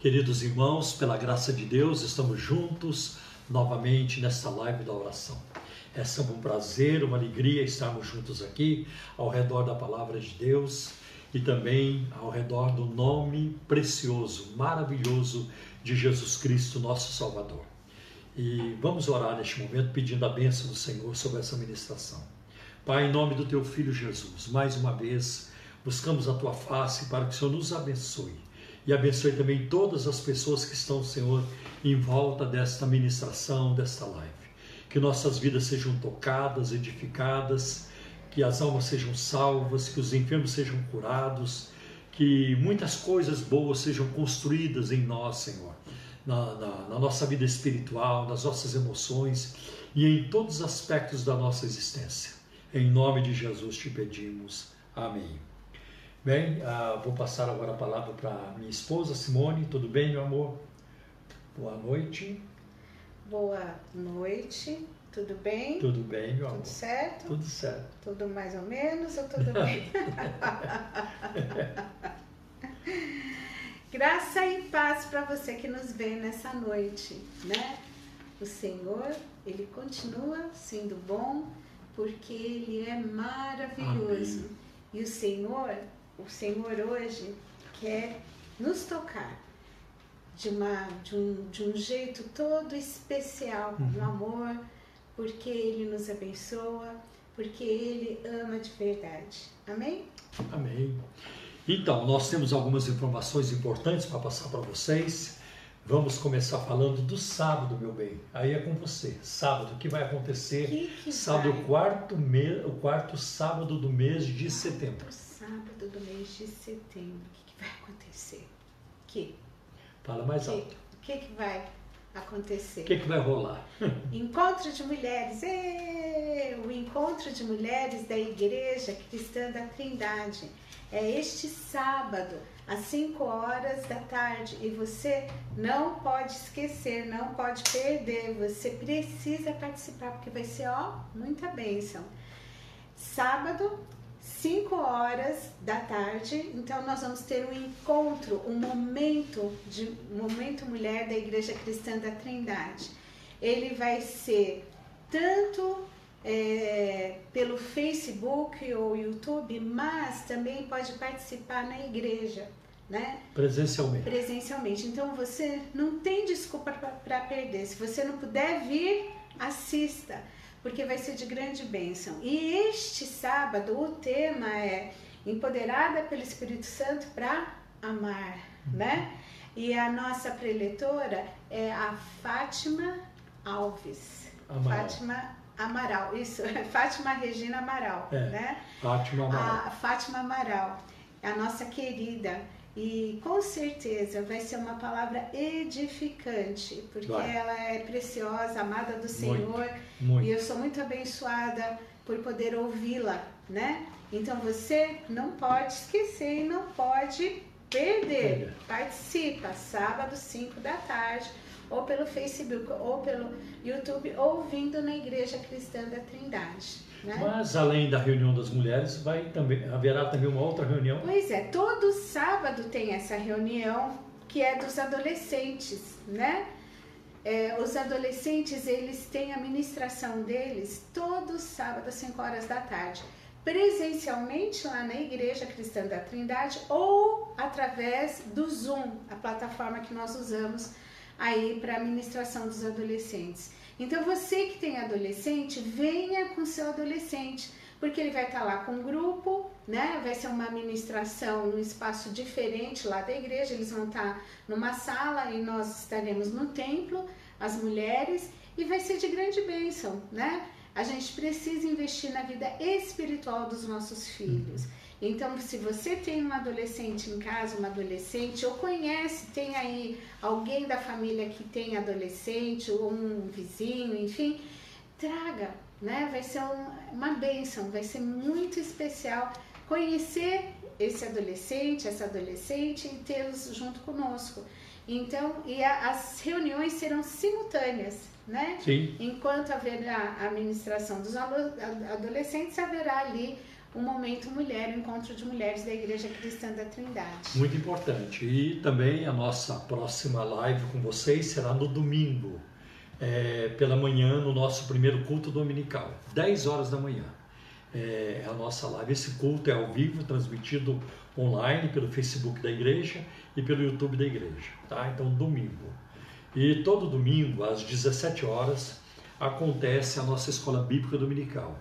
Queridos irmãos, pela graça de Deus, estamos juntos novamente nesta live da oração. É sempre um prazer, uma alegria estarmos juntos aqui ao redor da palavra de Deus e também ao redor do nome precioso, maravilhoso de Jesus Cristo, nosso Salvador. E vamos orar neste momento pedindo a bênção do Senhor sobre essa ministração. Pai, em nome do teu filho Jesus, mais uma vez buscamos a tua face para que o Senhor nos abençoe e abençoe também todas as pessoas que estão, Senhor, em volta desta ministração, desta live. Que nossas vidas sejam tocadas, edificadas, que as almas sejam salvas, que os enfermos sejam curados, que muitas coisas boas sejam construídas em nós, Senhor, na, na, na nossa vida espiritual, nas nossas emoções e em todos os aspectos da nossa existência. Em nome de Jesus te pedimos. Amém. Bem, uh, vou passar agora a palavra para minha esposa Simone. Tudo bem, meu amor? Boa noite. Boa noite. Tudo bem? Tudo bem, meu amor. Tudo certo? Tudo certo. Tudo mais ou menos ou tudo bem? Graça e paz para você que nos vê nessa noite, né? O Senhor, ele continua sendo bom porque ele é maravilhoso. Amém. E o Senhor, o Senhor hoje quer nos tocar de, uma, de, um, de um jeito todo especial, uhum. no amor, porque Ele nos abençoa, porque Ele ama de verdade. Amém? Amém. Então, nós temos algumas informações importantes para passar para vocês. Vamos começar falando do sábado, meu bem. Aí é com você. Sábado, o que vai acontecer? Que que sábado, vai? O, quarto me... o quarto sábado do mês de setembro sábado do mês de setembro, o que, que vai acontecer? Que? Fala mais que, alto. O que, que vai acontecer? O que, que vai rolar? encontro de mulheres. Êêê! O encontro de mulheres da Igreja Cristã da Trindade. É este sábado, às 5 horas da tarde. E você não pode esquecer, não pode perder. Você precisa participar, porque vai ser, ó, muita bênção. Sábado, 5 horas da tarde, então nós vamos ter um encontro, um momento de momento mulher da Igreja Cristã da Trindade. Ele vai ser tanto é, pelo Facebook ou YouTube, mas também pode participar na igreja, né? Presencialmente. Presencialmente. Então você não tem desculpa para perder. Se você não puder vir, assista porque vai ser de grande bênção. E este sábado o tema é Empoderada pelo Espírito Santo para amar, né? E a nossa preletora é a Fátima Alves. Amaral. Fátima Amaral, isso, Fátima Regina Amaral, é, né? Fátima Amaral. A Fátima Amaral, a nossa querida e com certeza vai ser uma palavra edificante, porque ela é preciosa, amada do Senhor, muito, muito. e eu sou muito abençoada por poder ouvi-la, né? Então você não pode esquecer e não pode perder. Participa, sábado, 5 da tarde, ou pelo Facebook, ou pelo YouTube, ouvindo na Igreja Cristã da Trindade. Né? Mas além da reunião das mulheres, vai também haverá também uma outra reunião. Pois é, todo sábado tem essa reunião que é dos adolescentes, né? É, os adolescentes eles têm a ministração deles todo sábado às 5 horas da tarde, presencialmente lá na Igreja Cristã da Trindade ou através do Zoom, a plataforma que nós usamos aí para a ministração dos adolescentes. Então você que tem adolescente, venha com seu adolescente, porque ele vai estar lá com um grupo, né? Vai ser uma ministração num espaço diferente lá da igreja. Eles vão estar numa sala e nós estaremos no templo, as mulheres, e vai ser de grande bênção, né? A gente precisa investir na vida espiritual dos nossos filhos. Então, se você tem um adolescente em casa, uma adolescente, ou conhece, tem aí alguém da família que tem adolescente, ou um vizinho, enfim, traga, né? Vai ser um, uma bênção, vai ser muito especial conhecer esse adolescente, essa adolescente e tê-los junto conosco. Então, e a, as reuniões serão simultâneas, né? Sim. Enquanto haverá a administração dos adolescentes, haverá ali o Momento Mulher, o Encontro de Mulheres da Igreja Cristã da Trindade. Muito importante. E também a nossa próxima live com vocês será no domingo, é, pela manhã, no nosso primeiro culto dominical, 10 horas da manhã. É, a nossa live. Esse culto é ao vivo, transmitido online pelo Facebook da igreja e pelo YouTube da igreja. Tá? Então, domingo. E todo domingo, às 17 horas, acontece a nossa escola bíblica dominical.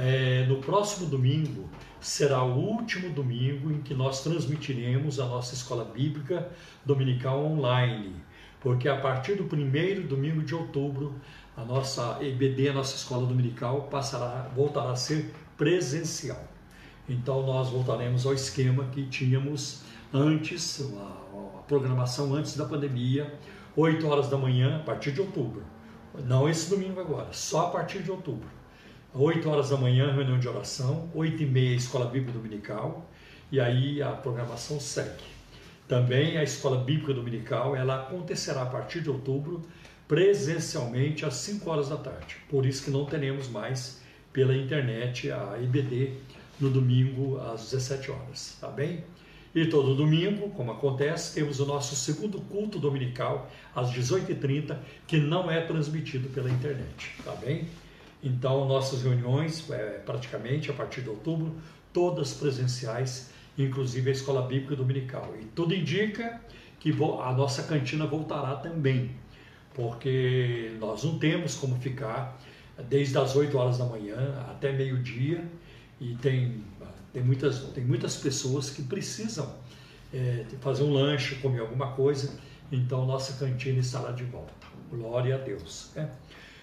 É, no próximo domingo será o último domingo em que nós transmitiremos a nossa escola bíblica dominical online, porque a partir do primeiro domingo de outubro a nossa EBD, a nossa escola dominical, passará, voltará a ser presencial. Então nós voltaremos ao esquema que tínhamos antes, a, a programação antes da pandemia, 8 horas da manhã, a partir de outubro. Não esse domingo agora, só a partir de outubro. 8 horas da manhã, reunião de oração, 8 e meia, escola bíblica dominical, e aí a programação segue. Também a escola bíblica dominical, ela acontecerá a partir de outubro, presencialmente às 5 horas da tarde. Por isso que não teremos mais pela internet a IBD no domingo às 17 horas, tá bem? E todo domingo, como acontece, temos o nosso segundo culto dominical às 18h30, que não é transmitido pela internet, tá bem? Então, nossas reuniões, é, praticamente a partir de outubro, todas presenciais, inclusive a Escola Bíblica Dominical. E tudo indica que a nossa cantina voltará também, porque nós não temos como ficar desde as 8 horas da manhã até meio-dia e tem, tem, muitas, tem muitas pessoas que precisam é, fazer um lanche, comer alguma coisa, então nossa cantina estará de volta. Glória a Deus. Né?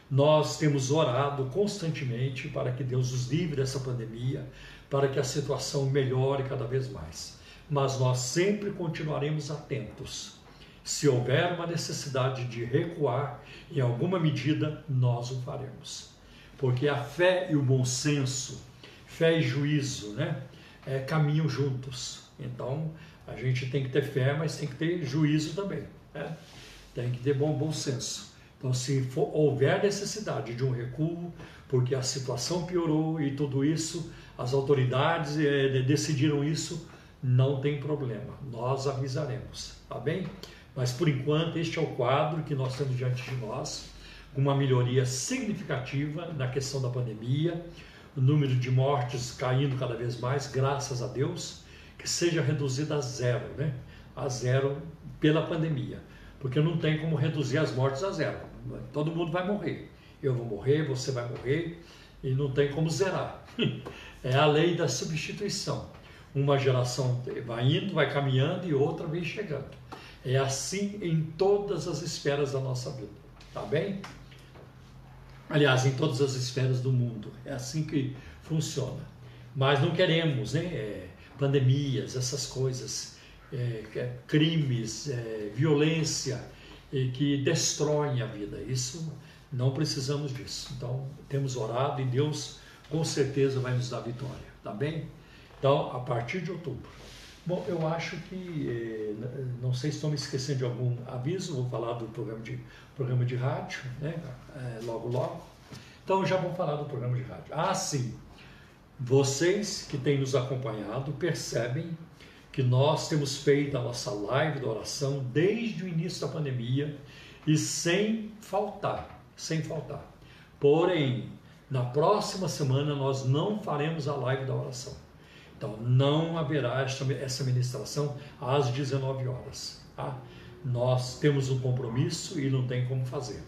Nós temos orado constantemente para que Deus nos livre dessa pandemia, para que a situação melhore cada vez mais. Mas nós sempre continuaremos atentos. Se houver uma necessidade de recuar, em alguma medida, nós o faremos. Porque a fé e o bom senso, fé e juízo, né, é, caminham juntos. Então, a gente tem que ter fé, mas tem que ter juízo também. Né? Tem que ter bom, bom senso. Então, se for, houver necessidade de um recuo, porque a situação piorou e tudo isso, as autoridades é, decidiram isso, não tem problema, nós avisaremos, tá bem? Mas por enquanto, este é o quadro que nós temos diante de nós, uma melhoria significativa na questão da pandemia, o número de mortes caindo cada vez mais, graças a Deus, que seja reduzido a zero, né? A zero pela pandemia, porque não tem como reduzir as mortes a zero todo mundo vai morrer. Eu vou morrer, você vai morrer e não tem como zerar. É a lei da substituição. Uma geração vai indo, vai caminhando e outra vem chegando. É assim em todas as esferas da nossa vida, tá bem? Aliás, em todas as esferas do mundo. É assim que funciona. Mas não queremos, né? É, pandemias, essas coisas, é, é crimes, é, violência, e que destroem a vida. Isso não precisamos disso. Então, temos orado e Deus com certeza vai nos dar vitória, tá bem? Então, a partir de outubro. Bom, eu acho que, eh, não sei se estou me esquecendo de algum aviso, vou falar do programa de, programa de rádio, né? É, logo, logo. Então, já vou falar do programa de rádio. Ah, sim, vocês que têm nos acompanhado percebem que nós temos feito a nossa live da oração desde o início da pandemia e sem faltar, sem faltar. Porém, na próxima semana nós não faremos a live da oração. Então, não haverá essa ministração às 19 horas. Tá? Nós temos um compromisso e não tem como fazer.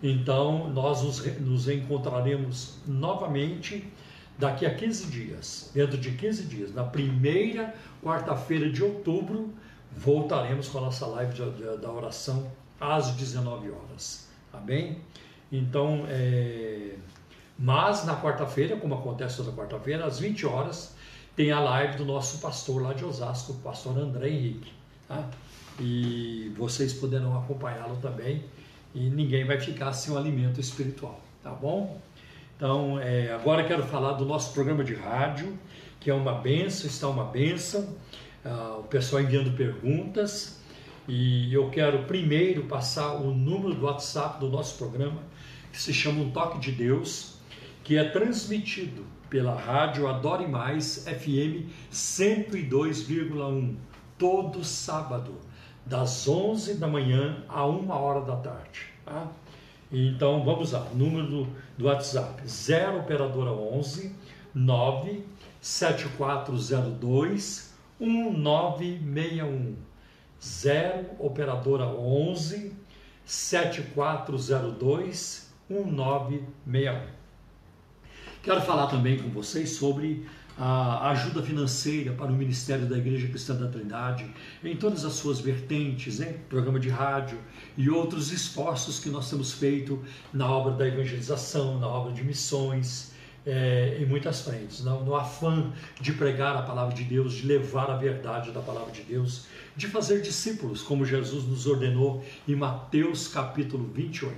Então, nós nos, nos encontraremos novamente daqui a 15 dias, dentro de 15 dias, na primeira quarta-feira de outubro, voltaremos com a nossa live de, de, da oração às 19 horas. Tá bem? Então, é... mas na quarta-feira, como acontece toda quarta-feira, às 20 horas, tem a live do nosso pastor lá de Osasco, o pastor André Henrique. Tá? E vocês poderão acompanhá-lo também. E ninguém vai ficar sem o alimento espiritual. Tá bom? Então, é, agora quero falar do nosso programa de rádio, que é uma benção, está uma benção. Ah, o pessoal enviando perguntas. E eu quero primeiro passar o número do WhatsApp do nosso programa, que se chama Um Toque de Deus, que é transmitido pela rádio Adore Mais FM 102,1, todo sábado, das 11 da manhã a 1 hora da tarde. Tá? Então vamos lá, número do, do WhatsApp 0 operadora 11 9 7402 1961 0 operadora 11 7402 1961 Quero falar também com vocês sobre a ajuda financeira para o Ministério da Igreja Cristã da Trindade, em todas as suas vertentes, né? programa de rádio e outros esforços que nós temos feito na obra da evangelização, na obra de missões, é, em muitas frentes, no, no afã de pregar a palavra de Deus, de levar a verdade da palavra de Deus, de fazer discípulos, como Jesus nos ordenou em Mateus capítulo 28.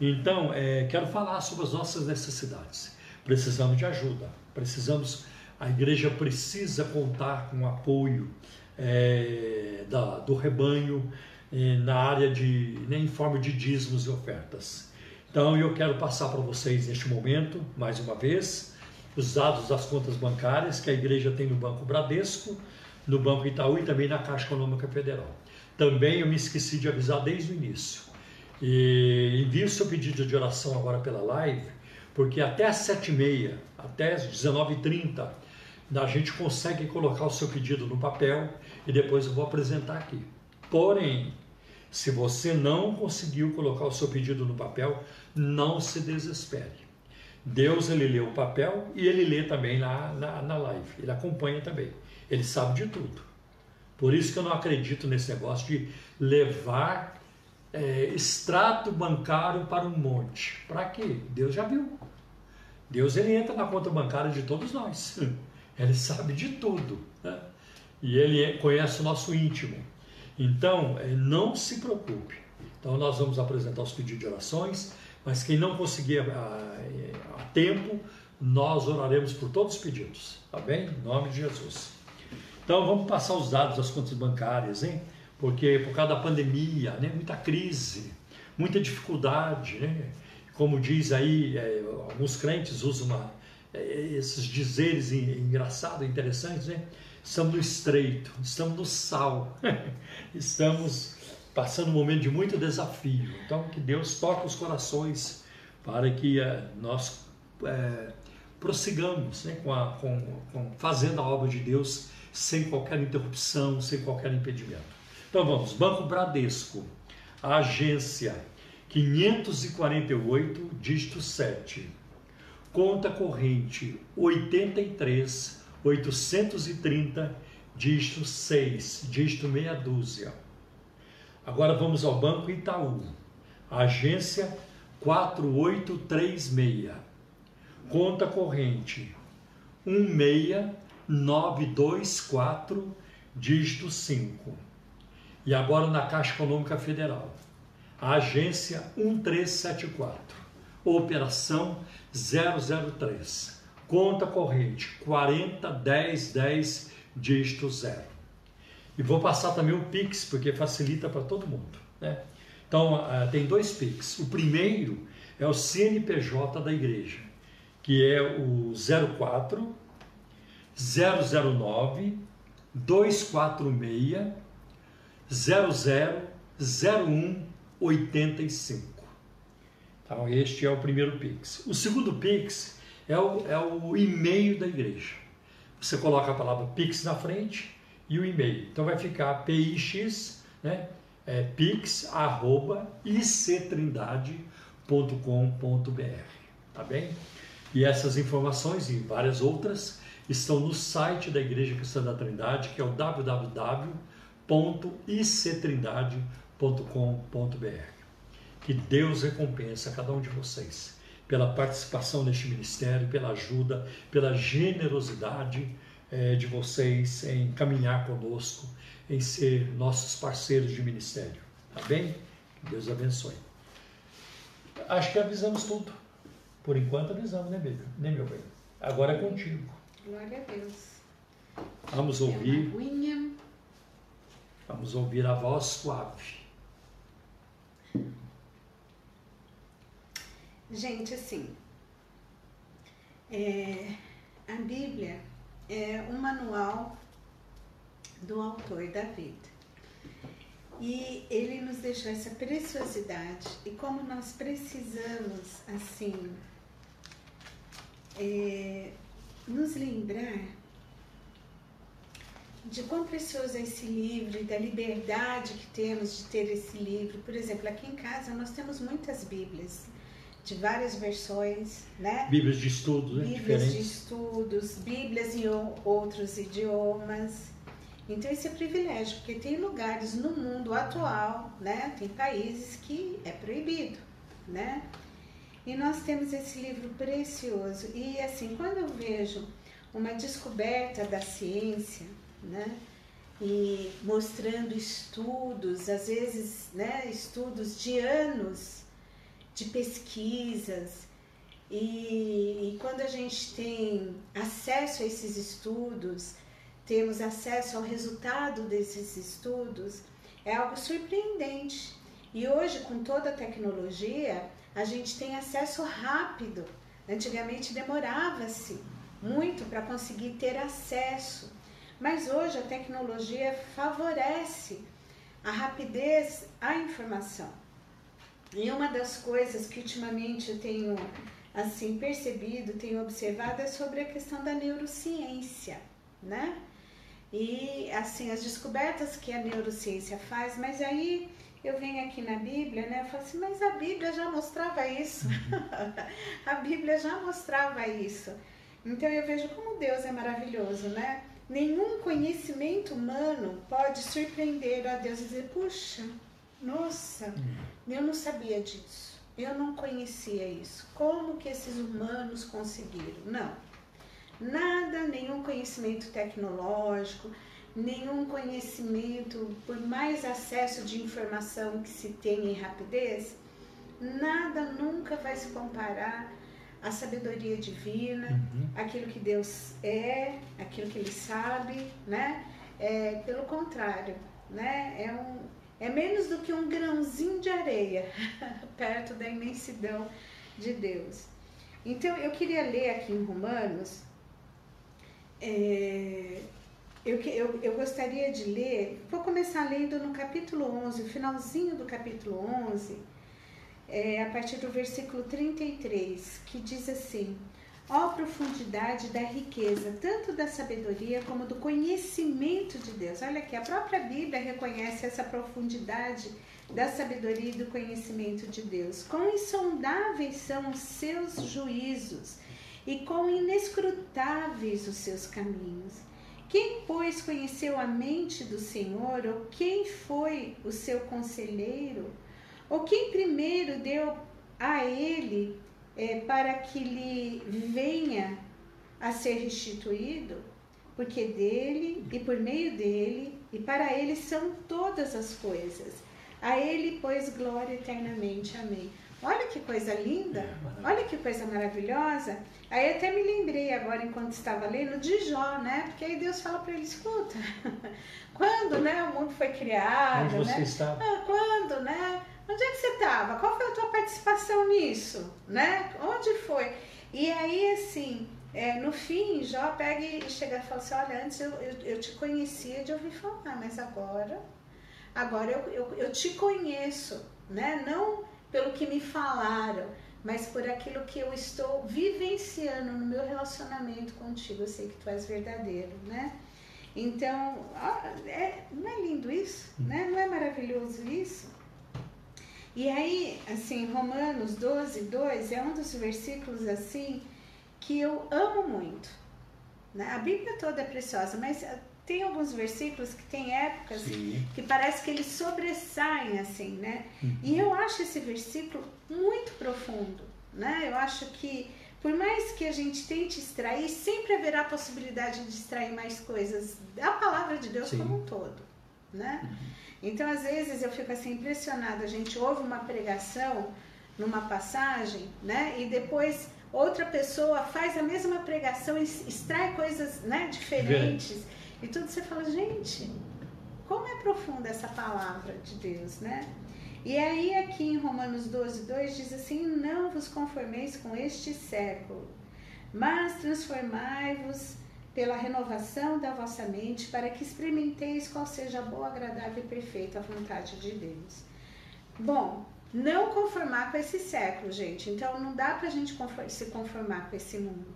Então, é, quero falar sobre as nossas necessidades. Precisamos de ajuda, precisamos, a igreja precisa contar com o apoio é, da, do rebanho é, na área de, né, em forma de dízimos e ofertas. Então eu quero passar para vocês neste momento, mais uma vez, os dados das contas bancárias que a igreja tem no Banco Bradesco, no Banco Itaú e também na Caixa Econômica Federal. Também eu me esqueci de avisar desde o início. E envie o seu pedido de oração agora pela live porque até às 7h30, até às 19h30, a gente consegue colocar o seu pedido no papel e depois eu vou apresentar aqui. Porém, se você não conseguiu colocar o seu pedido no papel, não se desespere. Deus ele lê o papel e ele lê também na, na, na live, ele acompanha também, ele sabe de tudo. Por isso que eu não acredito nesse negócio de levar é, extrato bancário para um monte. Para quê? Deus já viu. Deus ele entra na conta bancária de todos nós. Ele sabe de tudo. Né? E ele é, conhece o nosso íntimo. Então, é, não se preocupe. Então, nós vamos apresentar os pedidos de orações, mas quem não conseguir a, a, a tempo, nós oraremos por todos os pedidos. Tá bem? Em nome de Jesus. Então, vamos passar os dados das contas bancárias, hein? Porque por causa da pandemia, né? muita crise, muita dificuldade, né? como diz aí, é, alguns crentes usam uma, esses dizeres engraçados, interessantes, né? Estamos no estreito, estamos no sal, estamos passando um momento de muito desafio. Então, que Deus toque os corações para que é, nós é, prossigamos né, com, a, com, com, fazendo a obra de Deus sem qualquer interrupção, sem qualquer impedimento. Então vamos, Banco Bradesco, agência 548, dígito 7. Conta corrente 83, 830, dígito 6, dígito meia dúzia. Agora vamos ao Banco Itaú. Agência 4836. Conta corrente 16924, dígito 5. E agora na Caixa Econômica Federal agência 1374, operação 003, conta corrente 401010 dígito 0. E vou passar também o Pix, porque facilita para todo mundo. Né? Então, uh, tem dois Pix. O primeiro é o CNPJ da igreja, que é o 04 009 246 0001 85. Então, este é o primeiro Pix. O segundo Pix é o, é o e-mail da igreja. Você coloca a palavra Pix na frente e o e-mail. Então vai ficar pix, né? É, pix, arroba, ictrindade.com.br. Tá bem? E essas informações e várias outras estão no site da Igreja Cristã da Trindade, que é o www.ictrindade.com.br. Que Deus recompensa cada um de vocês pela participação neste ministério, pela ajuda, pela generosidade é, de vocês em caminhar conosco, em ser nossos parceiros de ministério. Tá bem? Que Deus abençoe. Acho que avisamos tudo. Por enquanto avisamos, né, bebê? né meu bem? Agora é contigo. Glória a Deus. Vamos ouvir. Vamos ouvir a voz suave. Gente, assim, é, a Bíblia é um manual do autor da vida. E ele nos deixou essa preciosidade e como nós precisamos, assim, é, nos lembrar de quão precioso é esse livro e da liberdade que temos de ter esse livro. Por exemplo, aqui em casa nós temos muitas Bíblias de várias versões, né? Bíblias de estudos, né? Bíblias Diferentes. de estudos, Bíblias em outros idiomas. Então esse é privilégio, porque tem lugares no mundo atual, né? Tem países que é proibido, né? E nós temos esse livro precioso. E assim, quando eu vejo uma descoberta da ciência, né? E mostrando estudos, às vezes, né, estudos de anos de pesquisas. E, e quando a gente tem acesso a esses estudos, temos acesso ao resultado desses estudos, é algo surpreendente. E hoje, com toda a tecnologia, a gente tem acesso rápido. Antigamente demorava-se muito para conseguir ter acesso, mas hoje a tecnologia favorece a rapidez à informação. E uma das coisas que ultimamente eu tenho assim percebido, tenho observado é sobre a questão da neurociência, né? E assim as descobertas que a neurociência faz, mas aí eu venho aqui na Bíblia, né? Eu falo assim, mas a Bíblia já mostrava isso. a Bíblia já mostrava isso. Então eu vejo como Deus é maravilhoso, né? Nenhum conhecimento humano pode surpreender a Deus e dizer, puxa, nossa. Eu não sabia disso. Eu não conhecia isso. Como que esses humanos conseguiram? Não. Nada, nenhum conhecimento tecnológico, nenhum conhecimento, por mais acesso de informação que se tenha em rapidez, nada nunca vai se comparar à sabedoria divina, uhum. aquilo que Deus é, aquilo que Ele sabe, né? É, pelo contrário, né? É, um, é menos do que um grãozinho de areia perto da imensidão de Deus. Então eu queria ler aqui em Romanos é, eu, eu, eu gostaria de ler, vou começar lendo no capítulo 11, o finalzinho do capítulo 11, é, a partir do versículo 33, que diz assim: Ó profundidade da riqueza, tanto da sabedoria como do conhecimento de Deus. Olha aqui, a própria Bíblia reconhece essa profundidade da sabedoria e do conhecimento de Deus. Quão insondáveis são os seus juízos e quão inescrutáveis os seus caminhos. Quem, pois, conheceu a mente do Senhor, ou quem foi o seu conselheiro, ou quem primeiro deu a ele é, para que lhe venha a ser restituído? Porque dele e por meio dele e para ele são todas as coisas. A ele, pois, glória eternamente. Amém. Olha que coisa linda, é, olha que coisa maravilhosa. Aí até me lembrei agora, enquanto estava lendo, de Jó, né? Porque aí Deus fala para ele, escuta, quando né, o mundo foi criado, Onde você né? estava? Ah, quando, né? Onde é que você estava? Qual foi a tua participação nisso? Né? Onde foi? E aí, assim, é, no fim, Jó pega e chega e fala assim, olha, antes eu, eu, eu te conhecia de ouvir falar, mas agora, agora eu, eu, eu te conheço, né? Não pelo que me falaram, mas por aquilo que eu estou vivenciando no meu relacionamento contigo. Eu sei que tu és verdadeiro, né? Então, é, não é lindo isso? Né? Não é maravilhoso isso? E aí, assim, Romanos 12, 2 é um dos versículos assim que eu amo muito. Né? A Bíblia toda é preciosa, mas tem alguns versículos que tem épocas Sim. que parece que eles sobressaem assim, né? Uhum. E eu acho esse versículo muito profundo, né? Eu acho que por mais que a gente tente extrair, sempre haverá a possibilidade de extrair mais coisas da palavra de Deus Sim. como um todo, né? Uhum. Então, às vezes eu fico assim impressionada, a gente ouve uma pregação numa passagem, né? E depois outra pessoa faz a mesma pregação e extrai coisas, né, diferentes. E tudo você fala, gente, como é profunda essa palavra de Deus, né? E aí aqui em Romanos 12, 2 diz assim, não vos conformeis com este século, Mas transformai-vos pela renovação da vossa mente, para que experimenteis qual seja a boa, agradável e perfeita vontade de Deus. Bom, não conformar com esse século, gente. Então não dá para a gente se conformar com esse mundo,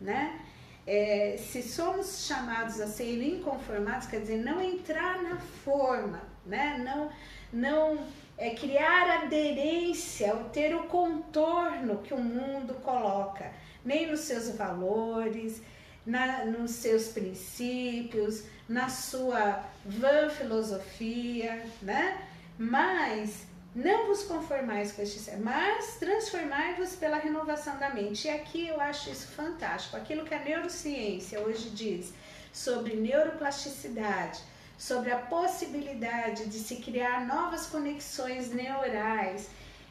né? É, se somos chamados a ser inconformados, quer dizer, não entrar na forma, né? Não, não é, criar aderência, ter o contorno que o mundo coloca, nem nos seus valores, na, nos seus princípios, na sua vã filosofia, né? Mas não vos conformais com este século, mas transformai-vos pela renovação da mente. E aqui eu acho isso fantástico. Aquilo que a neurociência hoje diz sobre neuroplasticidade, sobre a possibilidade de se criar novas conexões neurais,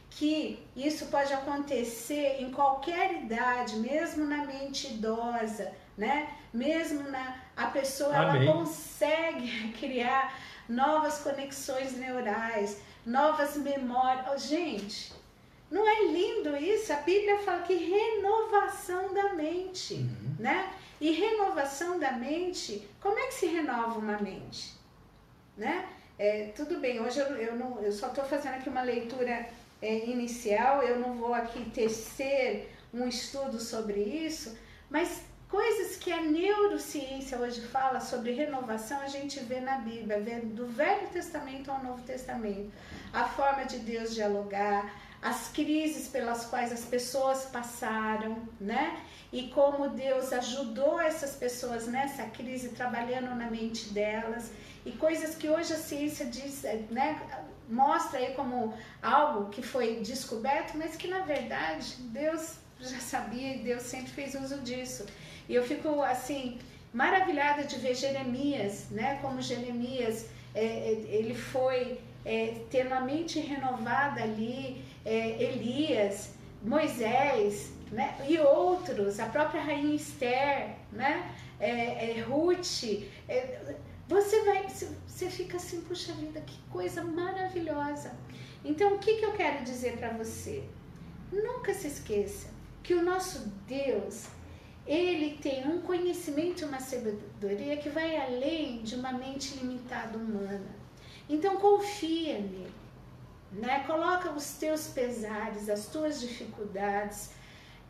que isso pode acontecer em qualquer idade, mesmo na mente idosa, né? Mesmo na a pessoa ela consegue criar novas conexões neurais, novas memórias. Oh, gente, não é lindo isso? A Bíblia fala que renovação da mente, uhum. né? E renovação da mente, como é que se renova uma mente? Né? É, tudo bem, hoje eu, eu, não, eu só estou fazendo aqui uma leitura é, inicial, eu não vou aqui tecer um estudo sobre isso, mas Coisas que a neurociência hoje fala sobre renovação, a gente vê na Bíblia, vê do Velho Testamento ao Novo Testamento. A forma de Deus dialogar, as crises pelas quais as pessoas passaram, né? E como Deus ajudou essas pessoas nessa crise, trabalhando na mente delas. E coisas que hoje a ciência diz, né? Mostra aí como algo que foi descoberto, mas que na verdade Deus já sabia e Deus sempre fez uso disso. E eu fico assim maravilhada de ver Jeremias, né? Como Jeremias é, é, ele foi é, tendo mente renovada ali, é, Elias, Moisés, né? E outros, a própria rainha Esther, né? É, é Ruth. você vai, você fica assim, puxa vida, que coisa maravilhosa. Então, o que, que eu quero dizer para você? Nunca se esqueça que o nosso Deus ele tem um conhecimento e uma sabedoria que vai além de uma mente limitada humana. Então confia nele, né? Coloca os teus pesares, as tuas dificuldades,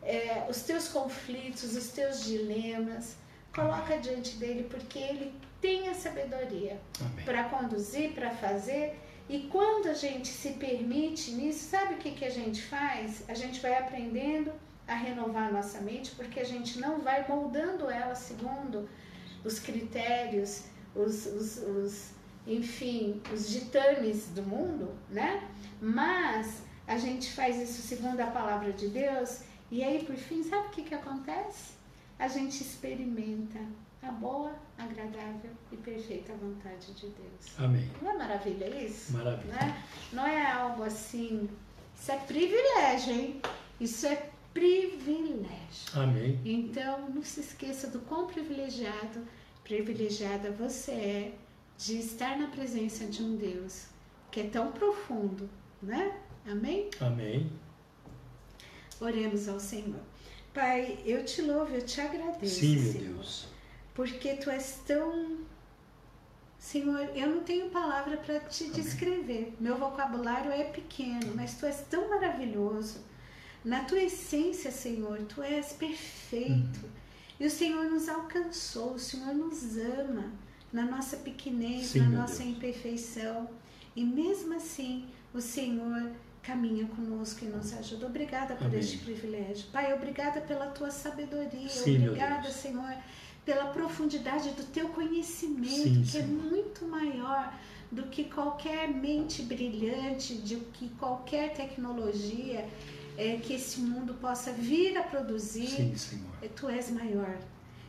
é, os teus conflitos, os teus dilemas, coloca diante dele porque ele tem a sabedoria para conduzir, para fazer. E quando a gente se permite nisso, sabe o que, que a gente faz? A gente vai aprendendo a renovar a nossa mente, porque a gente não vai moldando ela segundo os critérios, os, os, os enfim, os ditames do mundo, né? Mas a gente faz isso segundo a palavra de Deus, e aí por fim, sabe o que, que acontece? A gente experimenta a boa, agradável e perfeita vontade de Deus. Amém. Não é maravilha isso? Maravilha. Né? Não é algo assim. Isso é privilégio, hein? Isso é privilégio. Amém. Então, não se esqueça do quão privilegiado, privilegiada você é de estar na presença de um Deus que é tão profundo, né? Amém? Amém. Oremos ao Senhor. Pai, eu te louvo, eu te agradeço. Sim, meu Senhor, Deus. Porque tu és tão. Senhor, eu não tenho palavra para te Amém. descrever. Meu vocabulário é pequeno, mas tu és tão maravilhoso na tua essência, Senhor, tu és perfeito. Uhum. E o Senhor nos alcançou, o Senhor nos ama na nossa pequenez, Sim, na nossa Deus. imperfeição. E mesmo assim, o Senhor caminha conosco e nos ajuda. Obrigada por Amém. este privilégio. Pai, obrigada pela tua sabedoria. Sim, obrigada, Senhor, pela profundidade do teu conhecimento, Sim, que é Senhor. é muito maior do que qualquer mente brilhante, de que qualquer tecnologia é, que esse mundo possa vir a produzir. Sim, Senhor. É, tu és maior.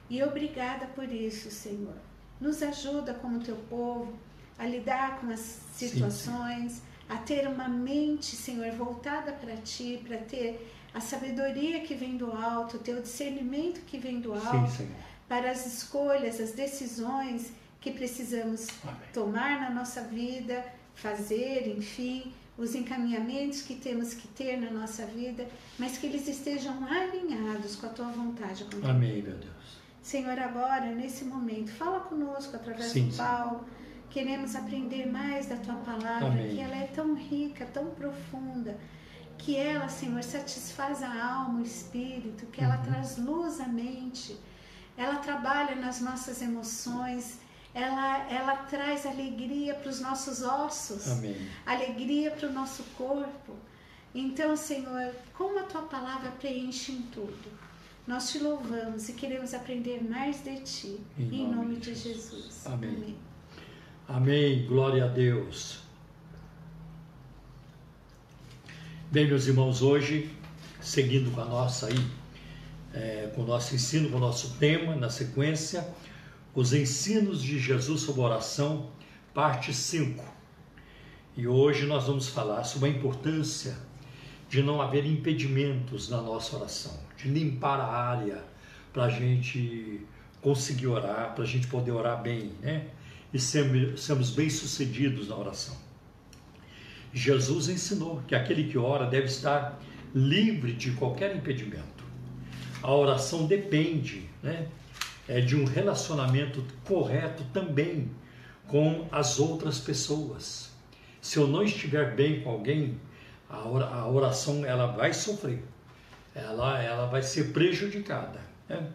E obrigada por isso, Senhor. Nos ajuda como teu povo a lidar com as situações, sim, sim. a ter uma mente, Senhor, voltada para ti, para ter a sabedoria que vem do alto, o teu discernimento que vem do alto, sim, para as escolhas, as decisões que precisamos Amém. tomar na nossa vida, fazer, enfim, os encaminhamentos que temos que ter na nossa vida, mas que eles estejam alinhados com a tua vontade. Com Amém, meu Deus. Senhor, agora, nesse momento, fala conosco através sim, do Paulo. Queremos aprender mais da tua palavra, Amém. que ela é tão rica, tão profunda, que ela, Senhor, satisfaz a alma, o espírito, que ela uhum. traz luz à mente, ela trabalha nas nossas emoções, ela, ela traz alegria para os nossos ossos, Amém. alegria para o nosso corpo. Então, Senhor, como a tua palavra preenche em tudo, nós te louvamos e queremos aprender mais de ti. Em, em nome, nome, de Jesus. Jesus. Amém. Amém. Amém. Glória a Deus. Bem, meus irmãos, hoje, seguindo com a nossa aí, é, com o nosso ensino, com o nosso tema, na sequência, os ensinos de Jesus sobre oração, parte 5. E hoje nós vamos falar sobre a importância de não haver impedimentos na nossa oração, de limpar a área para a gente conseguir orar, para a gente poder orar bem, né? E sermos, bem-sucedidos na oração. Jesus ensinou que aquele que ora deve estar livre de qualquer impedimento. A oração depende, né? É, de um relacionamento correto também com as outras pessoas. Se eu não estiver bem com alguém, a oração ela vai sofrer, ela, ela vai ser prejudicada. Né?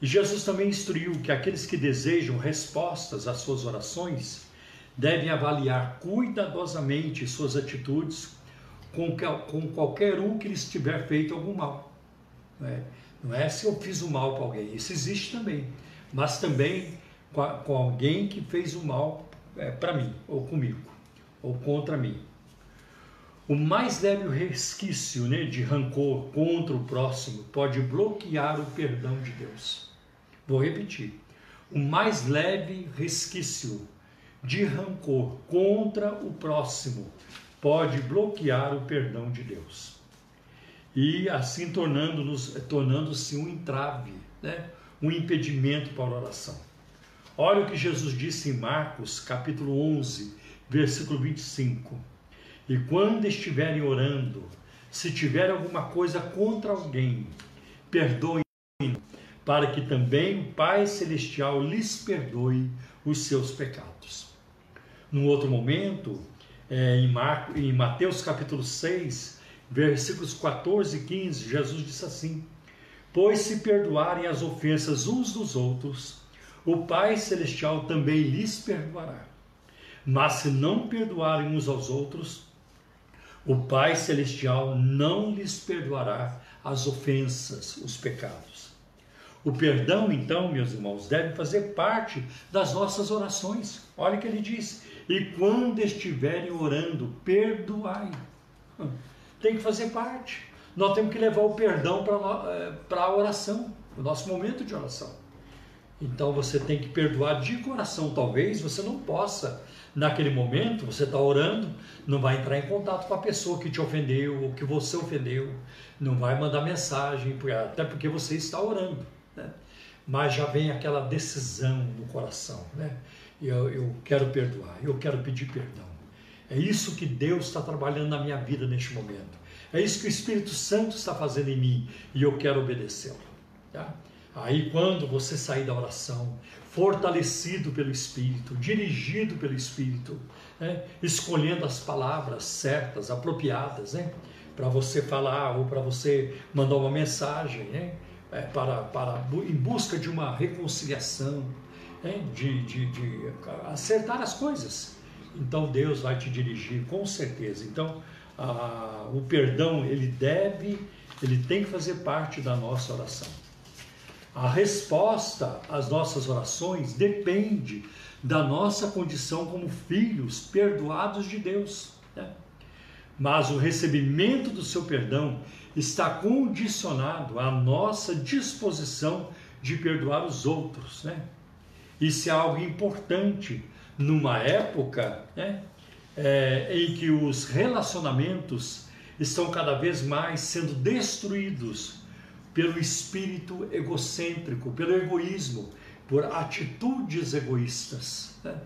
E Jesus também instruiu que aqueles que desejam respostas às suas orações devem avaliar cuidadosamente suas atitudes com, com qualquer um que lhes tiver feito algum mal. Né? Não é se eu fiz o mal para alguém, isso existe também, mas também com, a, com alguém que fez o mal é, para mim, ou comigo, ou contra mim. O mais leve resquício né, de rancor contra o próximo pode bloquear o perdão de Deus. Vou repetir. O mais leve resquício de rancor contra o próximo pode bloquear o perdão de Deus e assim tornando-nos, tornando-se um entrave, né? um impedimento para a oração. Olha o que Jesus disse em Marcos, capítulo 11, versículo 25. E quando estiverem orando, se tiver alguma coisa contra alguém, perdoem, para que também o Pai Celestial lhes perdoe os seus pecados. Num outro momento, é, em, Marcos, em Mateus capítulo 6, versículos 14 e 15, Jesus disse assim: Pois se perdoarem as ofensas uns dos outros, o Pai Celestial também lhes perdoará. Mas se não perdoarem uns aos outros, o Pai Celestial não lhes perdoará as ofensas, os pecados. O perdão, então, meus irmãos, deve fazer parte das nossas orações. Olha o que ele diz: e quando estiverem orando, perdoai tem que fazer parte. Nós temos que levar o perdão para eh, a oração, o nosso momento de oração. Então você tem que perdoar de coração. Talvez você não possa, naquele momento, você está orando, não vai entrar em contato com a pessoa que te ofendeu ou que você ofendeu, não vai mandar mensagem, até porque você está orando. Né? Mas já vem aquela decisão no coração, né? Eu, eu quero perdoar, eu quero pedir perdão. É isso que Deus está trabalhando na minha vida neste momento. É isso que o Espírito Santo está fazendo em mim e eu quero obedecê-lo. Tá? Aí, quando você sair da oração, fortalecido pelo Espírito, dirigido pelo Espírito, né? escolhendo as palavras certas, apropriadas, né? para você falar ou para você mandar uma mensagem, né? É, para, para, em busca de uma reconciliação, né? de, de, de acertar as coisas então Deus vai te dirigir com certeza. Então a, o perdão ele deve, ele tem que fazer parte da nossa oração. A resposta às nossas orações depende da nossa condição como filhos perdoados de Deus. Né? Mas o recebimento do seu perdão está condicionado à nossa disposição de perdoar os outros. Né? Isso é algo importante numa época né, é, em que os relacionamentos estão cada vez mais sendo destruídos pelo espírito egocêntrico, pelo egoísmo, por atitudes egoístas. Né?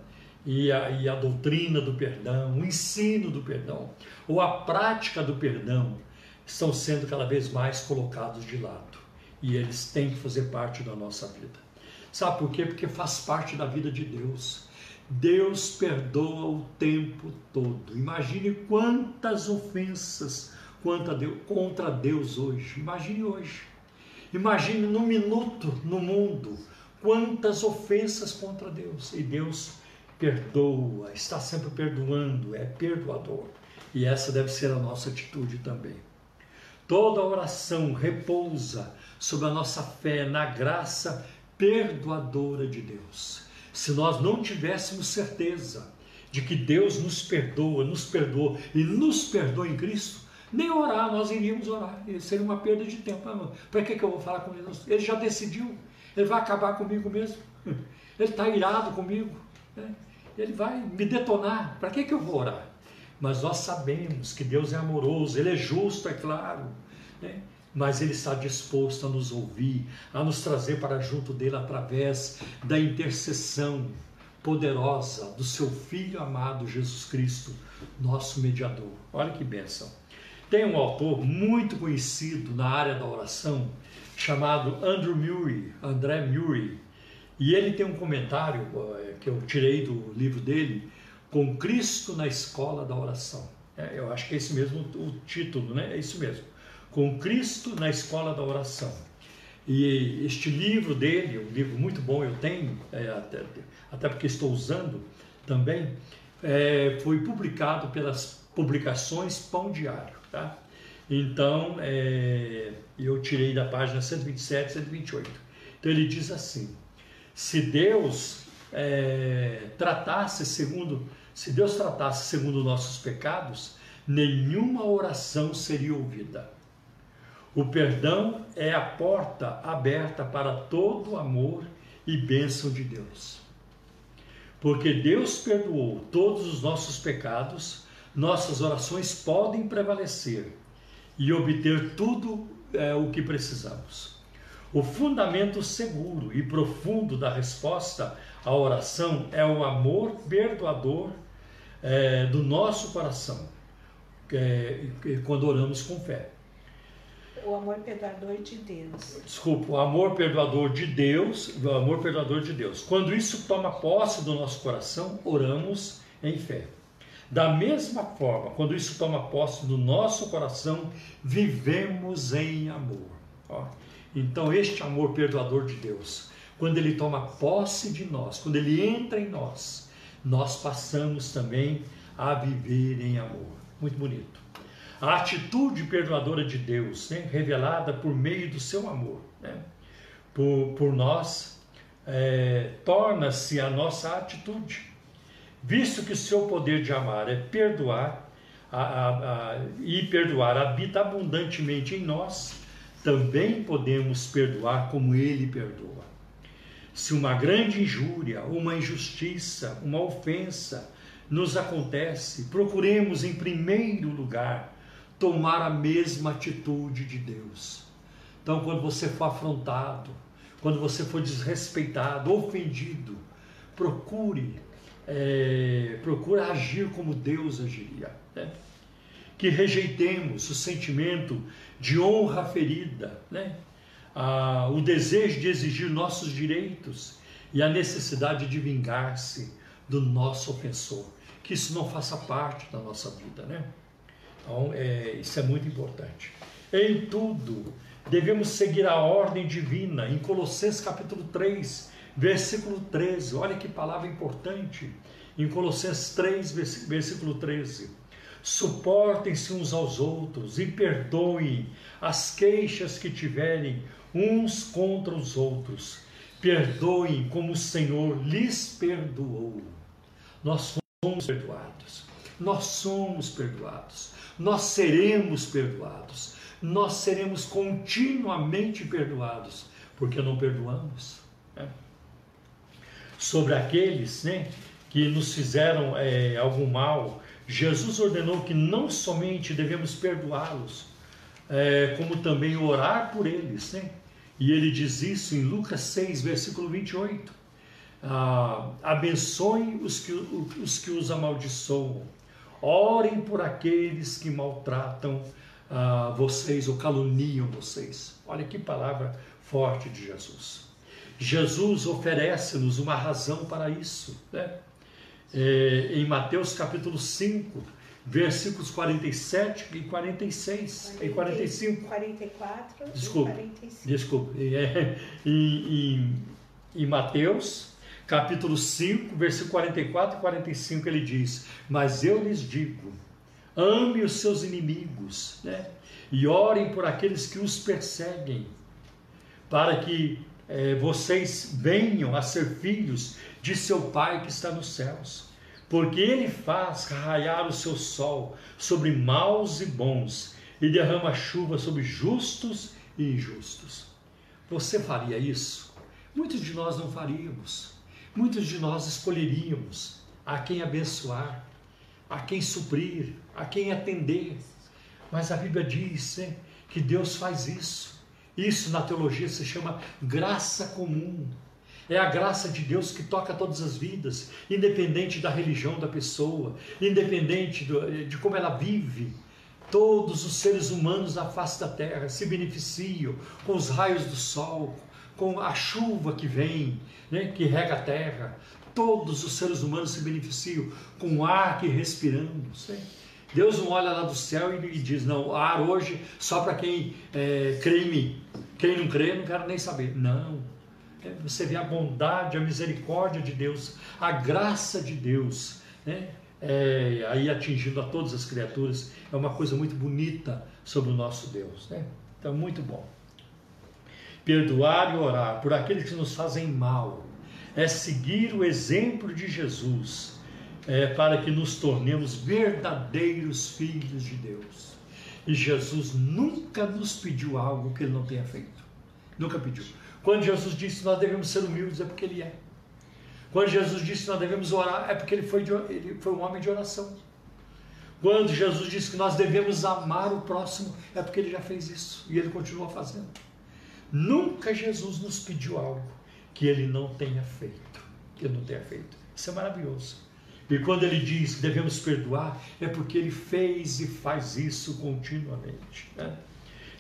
e a, e a doutrina do perdão, o ensino do perdão, ou a prática do perdão, estão sendo cada vez mais colocados de lado. E eles têm que fazer parte da nossa vida. Sabe por quê? Porque faz parte da vida de Deus. Deus perdoa o tempo todo. Imagine quantas ofensas contra Deus hoje. Imagine hoje. Imagine no minuto no mundo quantas ofensas contra Deus. E Deus perdoa, está sempre perdoando, é perdoador. E essa deve ser a nossa atitude também. Toda oração repousa sobre a nossa fé na graça perdoadora de Deus. Se nós não tivéssemos certeza de que Deus nos perdoa, nos perdoou e nos perdoa em Cristo, nem orar nós iríamos orar. Seria uma perda de tempo. Ah, Para que, que eu vou falar com Deus? Ele já decidiu. Ele vai acabar comigo mesmo. Ele está irado comigo. Né? Ele vai me detonar. Para que, que eu vou orar? Mas nós sabemos que Deus é amoroso, Ele é justo, é claro. Né? Mas Ele está disposto a nos ouvir, a nos trazer para junto dele através da intercessão poderosa do seu Filho amado Jesus Cristo, nosso mediador. Olha que bênção. Tem um autor muito conhecido na área da oração, chamado Andrew Murray, André Murray, e ele tem um comentário eh, que eu tirei do livro dele, Com Cristo na Escola da Oração. É, eu acho que é esse mesmo o título, né? É isso mesmo. Com Cristo na Escola da Oração. E este livro dele, um livro muito bom, eu tenho, é, até, até porque estou usando também, é, foi publicado pelas publicações Pão Diário. Tá? Então, é, eu tirei da página 127 e 128. Então, ele diz assim: se Deus é, tratasse segundo, se Deus tratasse segundo nossos pecados, nenhuma oração seria ouvida. O perdão é a porta aberta para todo amor e bênção de Deus. Porque Deus perdoou todos os nossos pecados, nossas orações podem prevalecer e obter tudo é, o que precisamos. O fundamento seguro e profundo da resposta à oração é o amor perdoador é, do nosso coração, é, quando oramos com fé. O amor perdoador de Deus. Desculpa, o amor perdoador de Deus, o amor perdoador de Deus. Quando isso toma posse do nosso coração, oramos em fé. Da mesma forma, quando isso toma posse do nosso coração, vivemos em amor. Ó. Então, este amor perdoador de Deus, quando ele toma posse de nós, quando ele entra em nós, nós passamos também a viver em amor. Muito bonito. A atitude perdoadora de Deus, né, revelada por meio do seu amor, né, por, por nós, é, torna-se a nossa atitude visto que o seu poder de amar é perdoar a, a, a, e perdoar habita abundantemente em nós, também podemos perdoar como ele perdoa. Se uma grande injúria, uma injustiça, uma ofensa nos acontece, procuremos em primeiro lugar tomar a mesma atitude de Deus. Então, quando você for afrontado, quando você for desrespeitado, ofendido, procure é, procura agir como Deus agiria. Né? Que rejeitemos o sentimento de honra ferida, né? ah, o desejo de exigir nossos direitos e a necessidade de vingar-se do nosso ofensor. Que isso não faça parte da nossa vida. Né? Então, é, isso é muito importante. Em tudo, devemos seguir a ordem divina. Em Colossenses capítulo 3, Versículo 13, olha que palavra importante. Em Colossenses 3, versículo 13. Suportem-se uns aos outros e perdoem as queixas que tiverem uns contra os outros. Perdoem como o Senhor lhes perdoou. Nós somos perdoados. Nós somos perdoados. Nós seremos perdoados. Nós seremos continuamente perdoados, porque não perdoamos. Né? sobre aqueles né, que nos fizeram é, algum mal, Jesus ordenou que não somente devemos perdoá-los, é, como também orar por eles. Né? E ele diz isso em Lucas 6, versículo 28. ah, abençoem os que, os que os amaldiçoam, orem por aqueles que maltratam ah, vocês ou caluniam vocês. Olha que palavra forte de Jesus. Jesus oferece-nos uma razão para isso. Né? É, em Mateus capítulo 5, versículos 47 e 46 40, e 45. 44 desculpa, e 45. Desculpa. É, em, em, em Mateus capítulo 5, versículo 44 e 45, ele diz: Mas eu lhes digo, ame os seus inimigos, né? e orem por aqueles que os perseguem, para que é, vocês venham a ser filhos de seu Pai que está nos céus. Porque ele faz raiar o seu sol sobre maus e bons, e derrama chuva sobre justos e injustos. Você faria isso? Muitos de nós não faríamos. Muitos de nós escolheríamos a quem abençoar, a quem suprir, a quem atender. Mas a Bíblia diz que Deus faz isso. Isso na teologia se chama graça comum. É a graça de Deus que toca todas as vidas, independente da religião da pessoa, independente de como ela vive. Todos os seres humanos na face da terra se beneficiam com os raios do sol, com a chuva que vem, né, que rega a terra. Todos os seres humanos se beneficiam com o ar que respiramos. Né? Deus não olha lá do céu e diz, não, ar hoje só para quem é, crê em mim. Quem não crê, não quero nem saber. Não. É, você vê a bondade, a misericórdia de Deus, a graça de Deus, né? É, aí atingindo a todas as criaturas, é uma coisa muito bonita sobre o nosso Deus. Né? Então, muito bom perdoar e orar por aqueles que nos fazem mal, é seguir o exemplo de Jesus, é, para que nos tornemos verdadeiros filhos de Deus. E Jesus nunca nos pediu algo que ele não tenha feito. Nunca pediu. Quando Jesus disse que nós devemos ser humildes, é porque ele é. Quando Jesus disse que nós devemos orar, é porque ele foi, de, ele foi um homem de oração. Quando Jesus disse que nós devemos amar o próximo, é porque ele já fez isso e ele continua fazendo. Nunca Jesus nos pediu algo que ele não tenha feito, que ele não tenha feito. Isso é maravilhoso. E quando ele diz que devemos perdoar, é porque ele fez e faz isso continuamente. Né?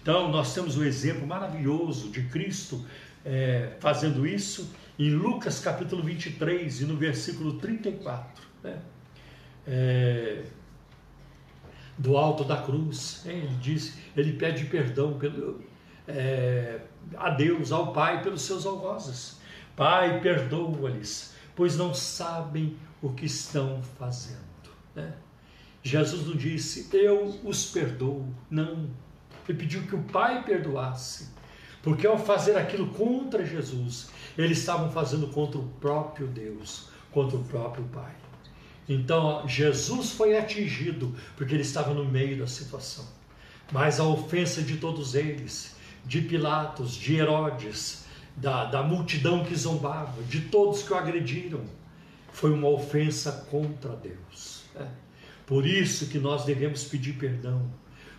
Então, nós temos um exemplo maravilhoso de Cristo é, fazendo isso em Lucas capítulo 23 e no versículo 34. Né? É, do alto da cruz, né? ele diz, ele pede perdão pelo, é, a Deus, ao Pai, pelos seus algozes. Pai, perdoa-lhes, pois não sabem o que estão fazendo. Né? Jesus não disse, eu os perdoo. Não. Ele pediu que o Pai perdoasse. Porque ao fazer aquilo contra Jesus, eles estavam fazendo contra o próprio Deus, contra o próprio Pai. Então, Jesus foi atingido porque ele estava no meio da situação. Mas a ofensa de todos eles de Pilatos, de Herodes, da, da multidão que zombava, de todos que o agrediram, foi uma ofensa contra Deus. Né? Por isso que nós devemos pedir perdão,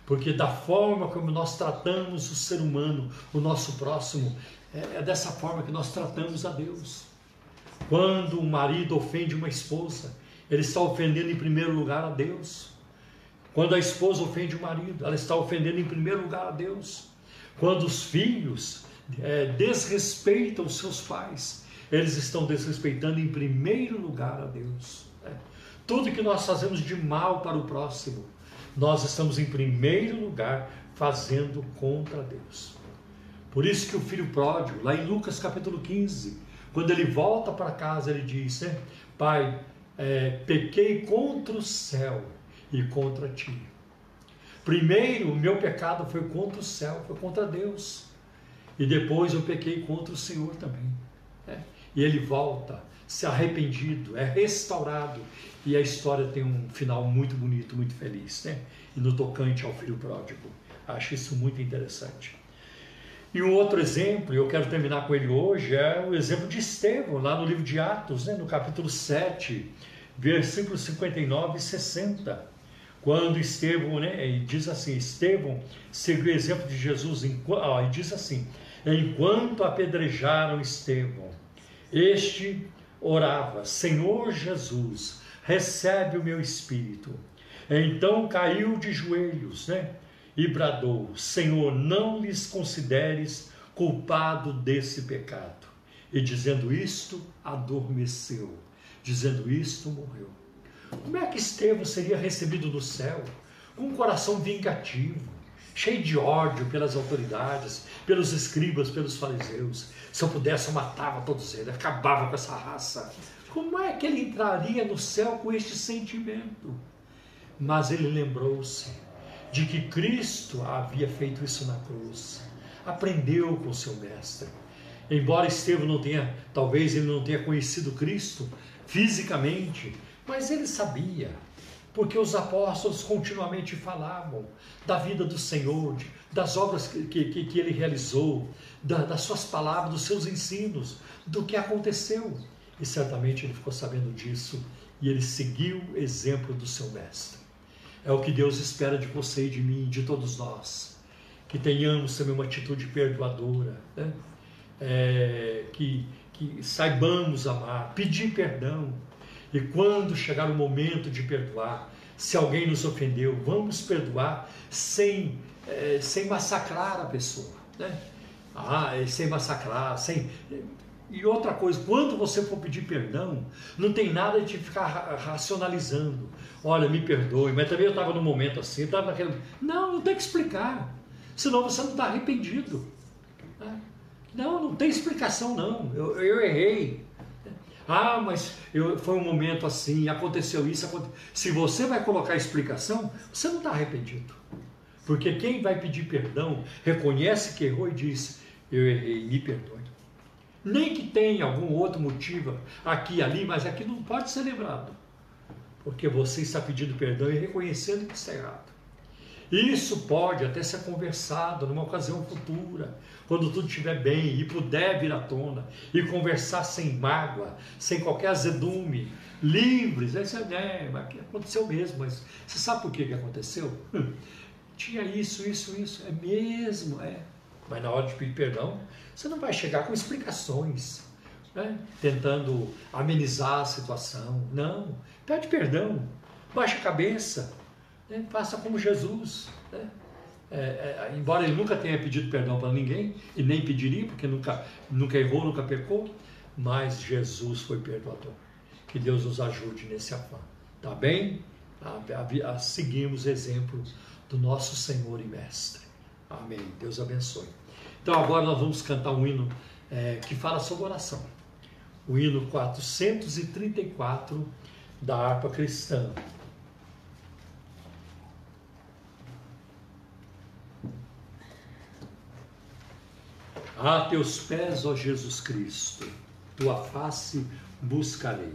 porque da forma como nós tratamos o ser humano, o nosso próximo, é, é dessa forma que nós tratamos a Deus. Quando um marido ofende uma esposa, ele está ofendendo em primeiro lugar a Deus. Quando a esposa ofende o marido, ela está ofendendo em primeiro lugar a Deus. Quando os filhos é, desrespeitam seus pais, eles estão desrespeitando em primeiro lugar a Deus. Né? Tudo que nós fazemos de mal para o próximo, nós estamos em primeiro lugar fazendo contra Deus. Por isso que o filho pródigo, lá em Lucas capítulo 15, quando ele volta para casa, ele diz: né, Pai, é, pequei contra o céu e contra ti. Primeiro, o meu pecado foi contra o céu, foi contra Deus. E depois eu pequei contra o Senhor também. Né? E ele volta, se arrependido, é restaurado. E a história tem um final muito bonito, muito feliz. Né? E no tocante ao filho pródigo. Acho isso muito interessante. E um outro exemplo, eu quero terminar com ele hoje, é o exemplo de Estevão, lá no livro de Atos, né? no capítulo 7, versículos 59 e 60. Quando Estevão, né, diz assim, Estevão seguiu o exemplo de Jesus, ó, e diz assim, enquanto apedrejaram Estevão, este orava: Senhor Jesus, recebe o meu espírito. Então caiu de joelhos, né? E bradou: Senhor, não lhes consideres culpado desse pecado. E dizendo isto, adormeceu. Dizendo isto, morreu. Como é que Estevão seria recebido no céu? Com um coração vingativo, cheio de ódio pelas autoridades, pelos escribas, pelos fariseus. Se eu pudesse, eu matava todos eles, acabava com essa raça. Como é que ele entraria no céu com este sentimento? Mas ele lembrou-se de que Cristo havia feito isso na cruz. Aprendeu com seu mestre. Embora Estevão não tenha, talvez ele não tenha conhecido Cristo fisicamente, mas ele sabia, porque os apóstolos continuamente falavam da vida do Senhor, das obras que, que, que ele realizou, da, das suas palavras, dos seus ensinos, do que aconteceu. E certamente ele ficou sabendo disso e ele seguiu o exemplo do seu mestre. É o que Deus espera de você e de mim, de todos nós. Que tenhamos também uma atitude perdoadora, né? é, que, que saibamos amar, pedir perdão. E quando chegar o momento de perdoar, se alguém nos ofendeu, vamos perdoar sem, é, sem massacrar a pessoa. Né? Ah, sem massacrar, sem. E outra coisa, quando você for pedir perdão, não tem nada de ficar racionalizando. Olha, me perdoe, mas também eu estava num momento assim, estava naquele. Não, não tem que explicar. Senão você não está arrependido. Né? Não, não tem explicação, não. Eu, eu errei. Ah, mas eu, foi um momento assim, aconteceu isso. Aconteceu. Se você vai colocar explicação, você não está arrependido. Porque quem vai pedir perdão reconhece que errou e diz: Eu errei, me perdoe. Nem que tenha algum outro motivo aqui e ali, mas aqui não pode ser lembrado. Porque você está pedindo perdão e reconhecendo que está errado. Isso pode até ser conversado numa ocasião futura, quando tudo estiver bem e puder vir à tona, e conversar sem mágoa, sem qualquer azedume, livres. Aí você, é, aconteceu mesmo, mas você sabe por que, que aconteceu? Tinha isso, isso, isso. É mesmo, é. Mas na hora de pedir perdão, você não vai chegar com explicações, né? tentando amenizar a situação. Não. Pede perdão, baixa a cabeça, né? faça como Jesus. Né? É, é, embora ele nunca tenha pedido perdão para ninguém, e nem pediria, porque nunca, nunca errou, nunca pecou, mas Jesus foi perdoador. Que Deus nos ajude nesse afã. Tá bem? A, a, a, exemplo do nosso Senhor e Mestre. Amém. Deus abençoe. Então agora nós vamos cantar um hino é, que fala sobre oração. O hino 434 da harpa cristã. A teus pés, ó Jesus Cristo, tua face buscarei.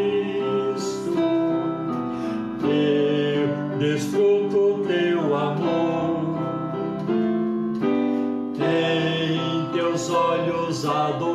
ousado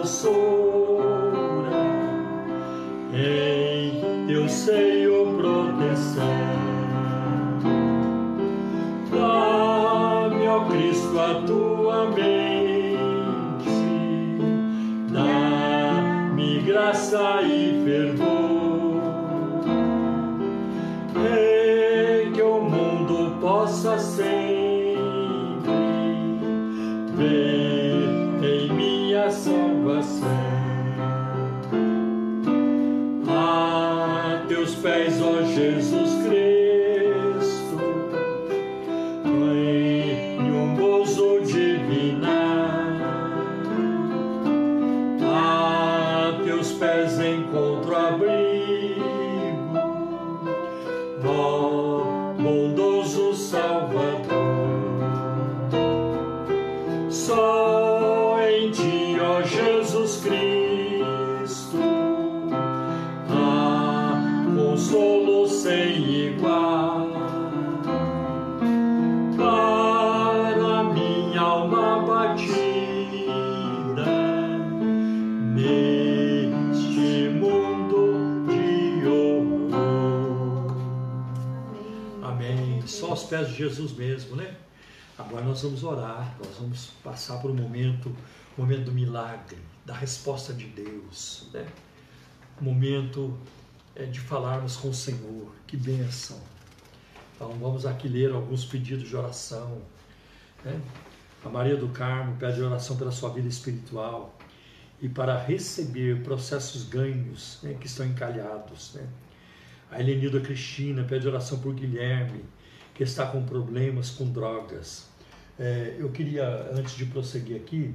de Jesus mesmo, né? Agora nós vamos orar, nós vamos passar por um momento, um momento do milagre, da resposta de Deus, né? Um momento de falarmos com o Senhor, que bênção. Então vamos aqui ler alguns pedidos de oração. Né? A Maria do Carmo pede oração pela sua vida espiritual e para receber processos ganhos né, que estão encalhados. Né? A Helenilda Cristina pede oração por Guilherme que está com problemas com drogas. É, eu queria, antes de prosseguir aqui,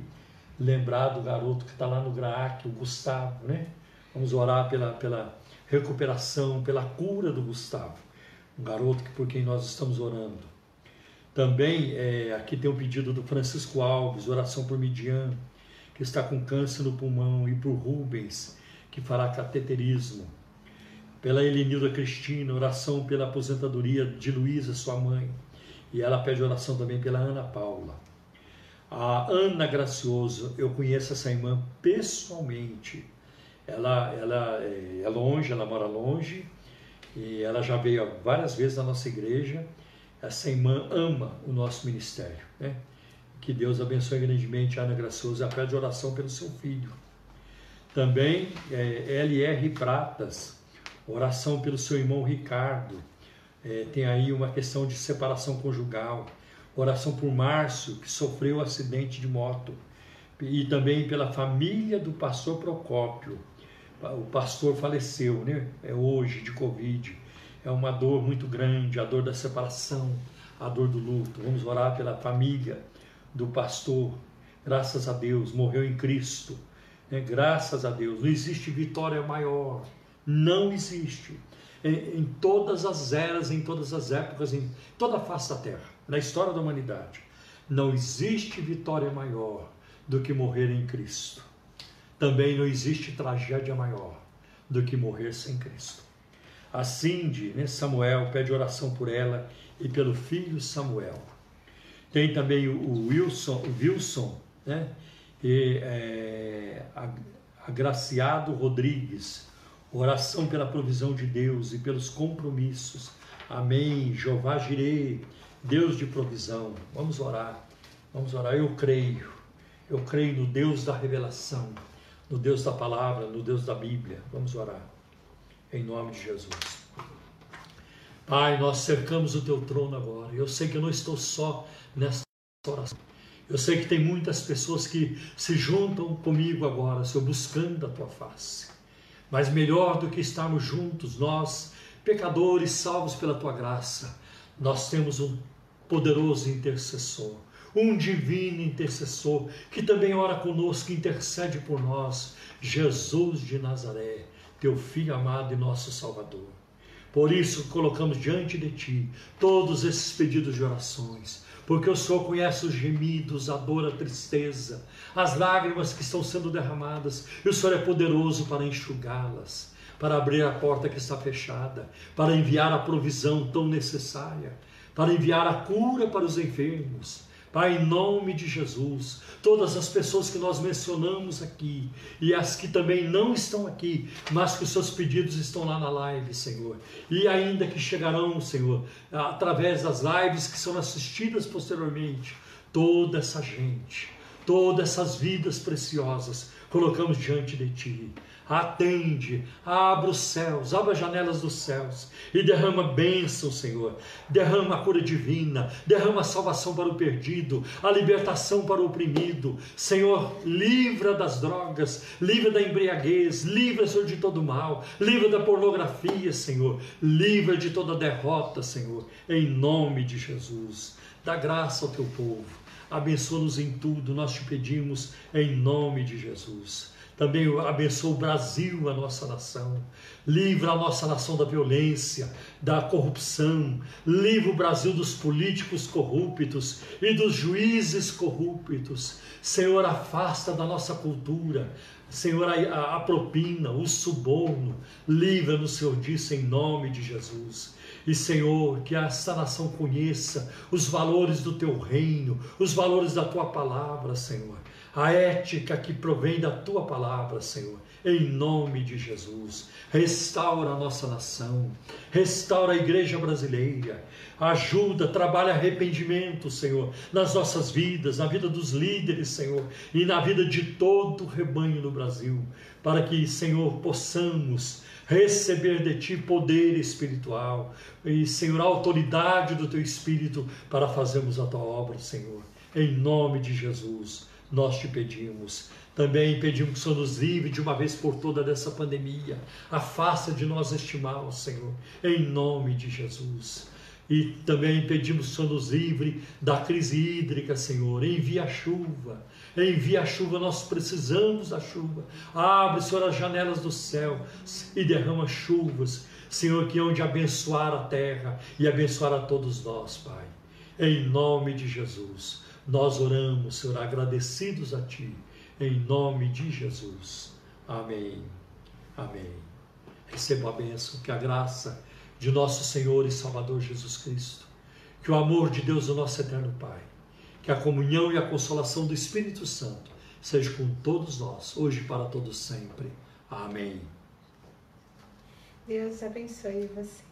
lembrar do garoto que está lá no GRAAC, o Gustavo, né? Vamos orar pela, pela recuperação, pela cura do Gustavo, um garoto por quem nós estamos orando. Também é, aqui tem um pedido do Francisco Alves, oração por Midian, que está com câncer no pulmão, e por Rubens, que fará cateterismo pela Elenilda Cristina, oração pela aposentadoria de Luísa, sua mãe. E ela pede oração também pela Ana Paula. A Ana Gracioso, eu conheço essa irmã pessoalmente. Ela, ela é longe, ela mora longe, e ela já veio várias vezes na nossa igreja. Essa irmã ama o nosso ministério. Né? Que Deus abençoe grandemente a Ana Gracioso. Ela pede oração pelo seu filho. Também é, LR Pratas, oração pelo seu irmão Ricardo, é, tem aí uma questão de separação conjugal, oração por Márcio, que sofreu acidente de moto, e também pela família do pastor Procópio. O pastor faleceu, né? É hoje de Covid. É uma dor muito grande, a dor da separação, a dor do luto. Vamos orar pela família do pastor. Graças a Deus, morreu em Cristo. Né? Graças a Deus. Não existe vitória maior não existe. Em, em, todas as eras, em todas as épocas, em toda a face da terra, na história da humanidade, não existe vitória maior do que morrer em Cristo. Também não existe tragédia maior do que morrer sem Cristo. A Cindy, né, Samuel, pede oração por ela e pelo filho Samuel. Tem também o Wilson, o Wilson né, e, é, Agraciado Rodrigues, Oração pela provisão de Deus e pelos compromissos. Amém. Jeová Jirei, Deus de provisão. Vamos orar. Vamos orar. Eu creio. Eu creio no Deus da revelação, no Deus da palavra, no Deus da Bíblia. Vamos orar. Em nome de Jesus. Pai, nós cercamos o teu trono agora. Eu sei que eu não estou só nessa oração. Eu sei que tem muitas pessoas que se juntam comigo agora, Senhor, buscando a tua face. Mas melhor do que estarmos juntos, nós, pecadores salvos pela tua graça, nós temos um poderoso intercessor, um divino intercessor que também ora conosco, intercede por nós, Jesus de Nazaré, teu filho amado e nosso Salvador. Por isso colocamos diante de Ti todos esses pedidos de orações, porque o Senhor conhece os gemidos, a dor, a tristeza, as lágrimas que estão sendo derramadas, e o Senhor é poderoso para enxugá-las, para abrir a porta que está fechada, para enviar a provisão tão necessária, para enviar a cura para os enfermos Pai, em nome de Jesus, todas as pessoas que nós mencionamos aqui e as que também não estão aqui, mas que os seus pedidos estão lá na live, Senhor, e ainda que chegarão, Senhor, através das lives que são assistidas posteriormente, toda essa gente, todas essas vidas preciosas, colocamos diante de Ti atende, abre os céus, abre as janelas dos céus e derrama bênção, Senhor. Derrama a cura divina, derrama a salvação para o perdido, a libertação para o oprimido. Senhor, livra das drogas, livra da embriaguez, livra, Senhor, de todo mal, livra da pornografia, Senhor, livra de toda derrota, Senhor, em nome de Jesus. Dá graça ao teu povo. Abençoa-nos em tudo, nós te pedimos em nome de Jesus. Também abençoa o Brasil, a nossa nação. Livra a nossa nação da violência, da corrupção. Livra o Brasil dos políticos corruptos e dos juízes corruptos. Senhor, afasta da nossa cultura, Senhor, a, a, propina, o suborno, livra-nos, Senhor, disso em nome de Jesus. E, Senhor, que esta nação conheça os valores do teu reino, os valores da tua palavra, Senhor a ética que provém da tua palavra, Senhor, em nome de Jesus. Restaura a nossa nação, restaura a igreja brasileira, ajuda, trabalha arrependimento, Senhor, nas nossas vidas, na vida dos líderes, Senhor, e na vida de todo o rebanho no Brasil, para que, Senhor, possamos receber de Ti poder espiritual e, Senhor, a autoridade do Teu Espírito para fazermos a Tua obra, Senhor, em nome de Jesus nós te pedimos. Também pedimos que o Senhor nos livre de uma vez por toda dessa pandemia. Afasta de nós este mal, Senhor, em nome de Jesus. E também pedimos que o Senhor nos livre da crise hídrica, Senhor. Envia a chuva, envia a chuva, nós precisamos da chuva. Abre, Senhor, as janelas do céu e derrama chuvas, Senhor, que hão de abençoar a terra e abençoar a todos nós, Pai. Em nome de Jesus. Nós oramos, Senhor, agradecidos a Ti, em nome de Jesus. Amém. Amém. Receba a bênção, que a graça de nosso Senhor e Salvador Jesus Cristo, que o amor de Deus, o nosso eterno Pai, que a comunhão e a consolação do Espírito Santo seja com todos nós, hoje e para todos sempre. Amém. Deus abençoe você.